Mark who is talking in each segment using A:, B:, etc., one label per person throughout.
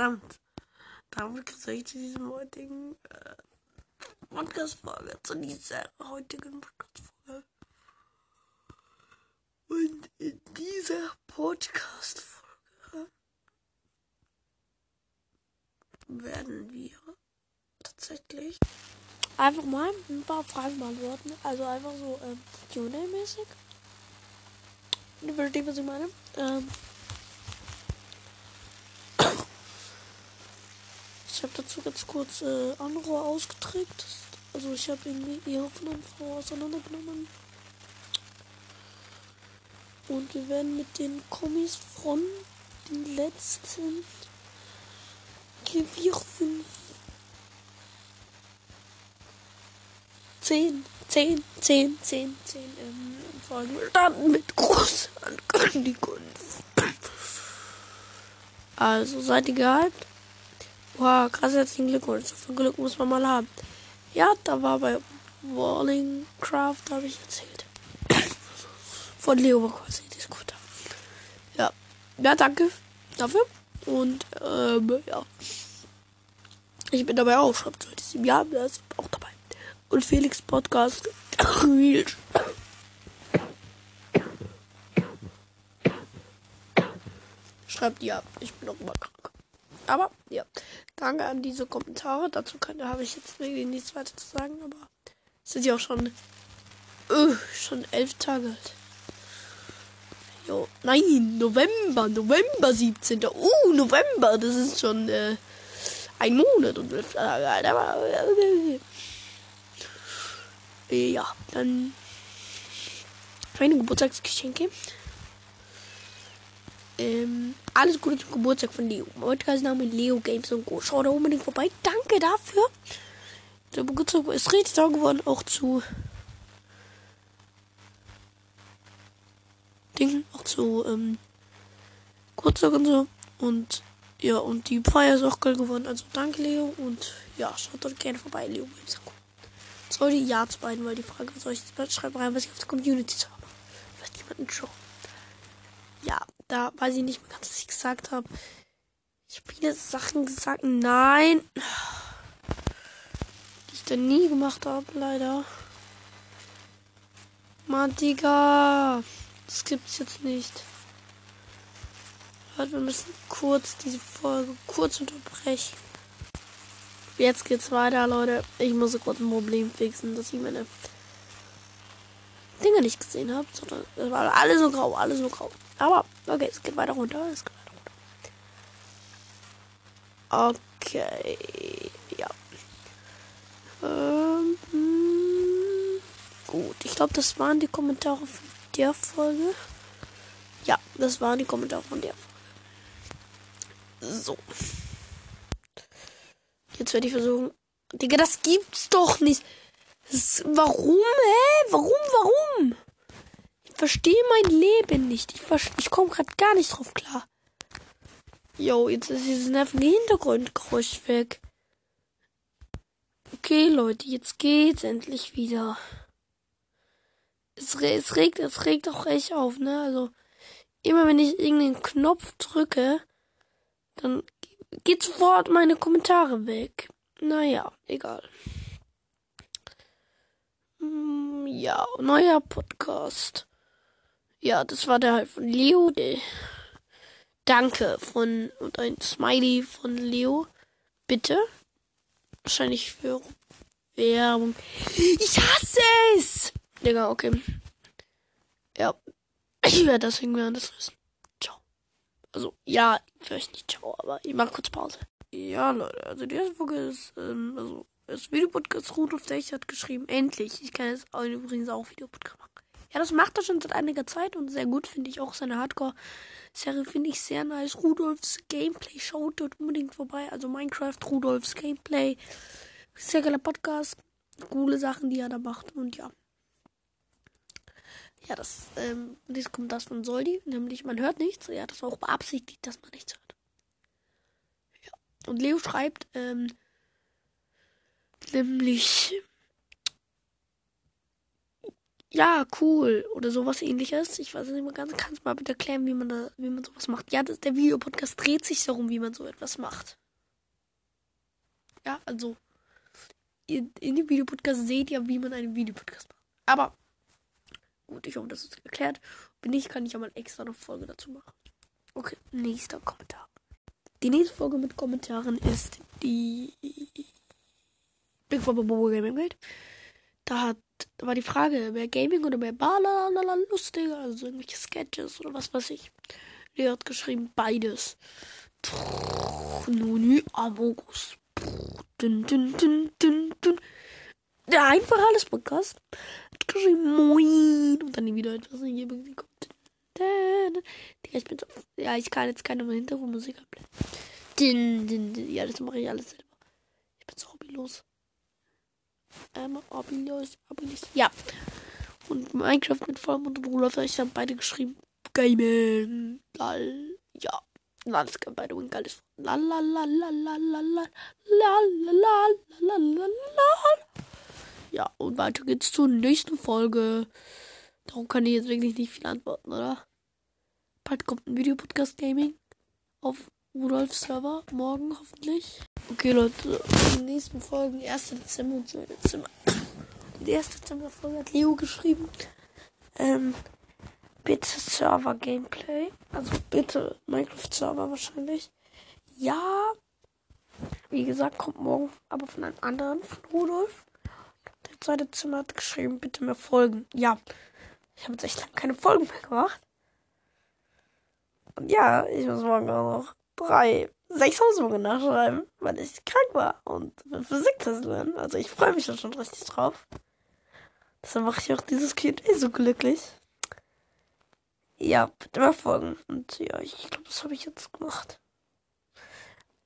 A: verdammt. Damit kriege ich zu diesem heutigen äh, Podcast-Folge, zu dieser heutigen Podcast-Folge. Und in dieser Podcast-Folge werden wir tatsächlich einfach mal ein paar Fragen beantworten. Also einfach so ähm, Q&A-mäßig. Du verstehst, was ich meine? Ähm, ich habe ganz kurz äh, Anrohr ausgeträgt. Also ich habe irgendwie die Aufnahmefrau auseinandergenommen. Und wir werden mit den Kommis von den letzten 4, 5, 10, 10, 10, 10, 10 ähm, Folgen starten mit Großankündigung. Also seid ihr gehypt? Wow, krass, herzlichen Glückwunsch. So viel Glück muss man mal haben. Ja, da war bei Wallingcraft, habe ich erzählt. Von Leo quasi die. Ja. Ja, danke dafür. Und, ähm, ja. Ich bin dabei auch, schreibt heute sieben Jahre, da ist auch dabei. Und Felix Podcast. Schreibt ja, ich bin noch mal krank. Aber ja, danke an diese Kommentare. Dazu kann, habe ich jetzt wirklich nichts weiter zu sagen, aber sind ja auch schon, uh, schon elf Tage alt. Jo, nein, November, November 17. Uh, November, das ist schon äh, ein Monat und elf Tage alt. Äh, ja, dann meine Geburtstagsgeschenke. Ähm, alles Gute zum Geburtstag von Leo. Podcast-Name Leo Games und Go. Schau da unbedingt vorbei. Danke dafür. Der Geburtstag ist richtig toll geworden. Auch zu Dingen. Auch zu ähm, Geburtstag und so. Und ja, und die Feier ist auch geil geworden. Also danke Leo. Und ja, schaut dort gerne vorbei. Leo Games und Go. Soll die Ja zu beiden, weil die Frage, was soll ich schreiben rein, was ich auf der Community habe. Vielleicht jemanden schon. Ja, da weiß ich nicht mehr ganz, was ich gesagt habe. Ich habe viele Sachen gesagt. Nein. Die ich dann nie gemacht habe, leider. Mann, Digga. Das gibt's jetzt nicht. Leute, wir müssen kurz diese Folge kurz unterbrechen. Jetzt geht's weiter, Leute. Ich muss kurz ein Problem fixen, dass ich meine Dinge nicht gesehen habe. Sondern es war alles so grau, alles so grau. Aber, okay, es geht weiter runter. Es geht weiter runter. Okay, ja. Ähm, gut, ich glaube, das waren die Kommentare von der Folge. Ja, das waren die Kommentare von der Folge. So. Jetzt werde ich versuchen. Digga, das gibt's doch nicht. Das, warum, hä? Warum, warum? Verstehe mein Leben nicht. Ich, ich komme gerade gar nicht drauf klar. Jo, jetzt ist dieses nervige Hintergrundgeräusch weg. Okay, Leute, jetzt geht's endlich wieder. Es, es regt, es regt auch echt auf, ne? Also, immer wenn ich irgendeinen Knopf drücke, dann geht sofort meine Kommentare weg. Naja, egal. Hm, ja, neuer Podcast. Ja, das war der halt von Leo. Danke von und ein Smiley von Leo. Bitte. Wahrscheinlich für Werbung. Ich hasse es! Digga, okay. Ja. Ich werde das irgendwie anders wissen. Also, ja, vielleicht nicht ciao, aber ich mache kurz Pause. Ja, Leute, also die erste Folge ist, ähm, also, das Videopodcast Rudolf Dech hat geschrieben, endlich. Ich kann jetzt übrigens auch Videopodcast. Ja, das macht er schon seit einiger Zeit und sehr gut, finde ich auch. Seine Hardcore-Serie finde ich sehr nice. Rudolfs Gameplay, schaut dort unbedingt vorbei. Also Minecraft, Rudolfs Gameplay. Sehr geiler Podcast. Coole Sachen, die er da macht. Und ja. Ja, das, ähm, dies kommt das von Soldi, nämlich man hört nichts. Ja, das war auch beabsichtigt, dass man nichts hört. Ja. Und Leo schreibt, ähm, nämlich, ja, cool oder sowas ähnliches. Ich weiß nicht mehr ganz. Kannst du mal bitte erklären, wie man da, wie man sowas macht? Ja, das, der Videopodcast dreht sich darum, wie man so etwas macht. Ja, also in, in dem Videopodcast seht ihr, wie man einen Videopodcast macht. Aber gut, ich hoffe, das ist erklärt. Wenn nicht, kann ich ja mal extra eine Folge dazu machen. Okay, nächster Kommentar. Die nächste Folge mit Kommentaren ist die Big Bobo Gaming Welt. Da hat war die Frage, mehr Gaming oder mehr Balalala lustiger, also irgendwelche Sketches oder was weiß ich. Leo hat geschrieben, beides. Nuni Amogus. Dun, dun, dun, dun, dun. Der einfach alles Podcast hat geschrieben, moin. Und dann wieder etwas in jedem kommt. Ich bin so, ja, ich kann jetzt keine Hintergrundmusik abblenden. Ja, das mache ich alles selber. Ich bin so hobbylos. Ähm, Obilios, Obilios. Ja. Und Minecraft mit Vollmond und Rudolf, ich habe beide geschrieben. Gaming. Lal. Ja. Lal ist by the way geil. Lal, lal, lal, lal, lal, lal, lal, lal, lal, lal, Ja, und weiter geht's zur nächsten Folge. Darum kann ich jetzt wirklich nicht viel antworten, oder? Bald kommt ein Videopodcast Gaming auf Rudolfs Server. Morgen hoffentlich. Okay, Leute. In den nächsten Folgen, 1. Dezember und 2. Dezember. Die erste Dezember-Folge hat Leo geschrieben. Ähm, bitte Server Gameplay. Also bitte Minecraft Server wahrscheinlich. Ja. Wie gesagt, kommt morgen aber von einem anderen, von Rudolf. Der zweite Zimmer hat geschrieben, bitte mehr Folgen. Ja. Ich habe jetzt echt lange keine Folgen mehr gemacht. Und ja, ich muss morgen auch noch drei, sechs Hausübungen nachschreiben, weil ich krank war und Physiktest lernen. Also ich freue mich da schon richtig drauf. Deshalb mache ich auch dieses Q&A so glücklich. Ja, bitte mal folgen. Und ja, ich glaube, das habe ich jetzt gemacht.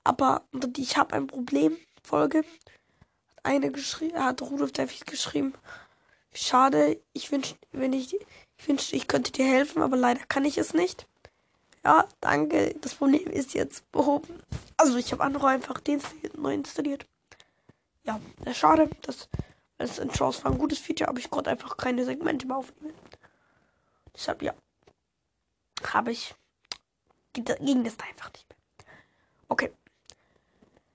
A: Aber ich habe ein Problem. Folge. Hat eine geschrieben, hat Rudolf David geschrieben. Schade, ich wünschte, wenn ich, ich wünschte, ich könnte dir helfen, aber leider kann ich es nicht. Ja, danke. Das Problem ist jetzt behoben. Also ich habe andere einfach den neu installiert. Ja, schade. Das, das Intros war ein gutes Feature, aber ich konnte einfach keine Segmente mehr aufnehmen. Deshalb, ja. Habe ich. Ging das da einfach nicht mehr. Okay.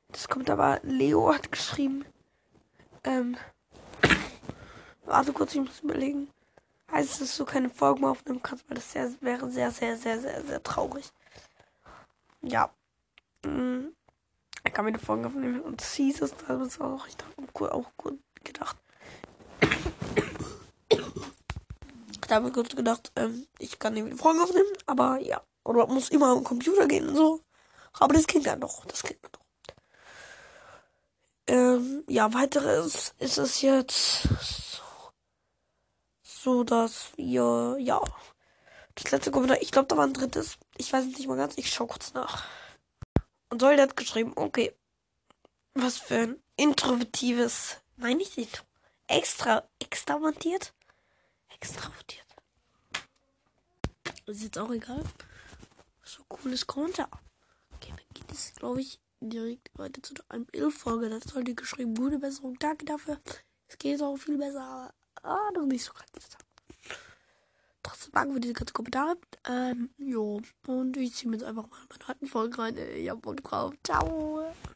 A: Das kommt aber. Leo hat geschrieben. Ähm. Warte kurz, ich muss überlegen heißt, dass du keine Folgen mehr aufnehmen kannst, weil das sehr, wäre sehr, sehr, sehr, sehr, sehr traurig. Ja. Mhm. Er kann mir eine Folge aufnehmen und das hieß es, da ist auch, ich dachte, auch gut gedacht. da habe ich kurz gedacht, ähm, ich kann nicht Folgen aufnehmen, aber ja. Oder muss immer am Computer gehen und so. Aber das ging dann doch. Das ging dann doch. Ähm, ja, weiteres ist es jetzt so dass wir, ja. Das letzte Kommentar, ich glaube, da war ein drittes. Ich weiß nicht mal ganz, ich schau kurz nach. Und Solde hat geschrieben, okay. Was für ein introvertives, nein, nicht intro, extra, extravertiert? Extravertiert. Ist jetzt auch egal. So cooles Kommentar. Okay, dann geht es, glaube ich, direkt weiter zu einem Ill-Folge. Das sollte geschrieben, gute Besserung, danke dafür. Es geht auch viel besser, Ah, noch nicht so ganz. Trotzdem danke für diese ganzen Kommentare. Ähm, jo. Und ich ziehe mir jetzt einfach mal meine alten Folgen rein. Ich hab Bock drauf. Ciao.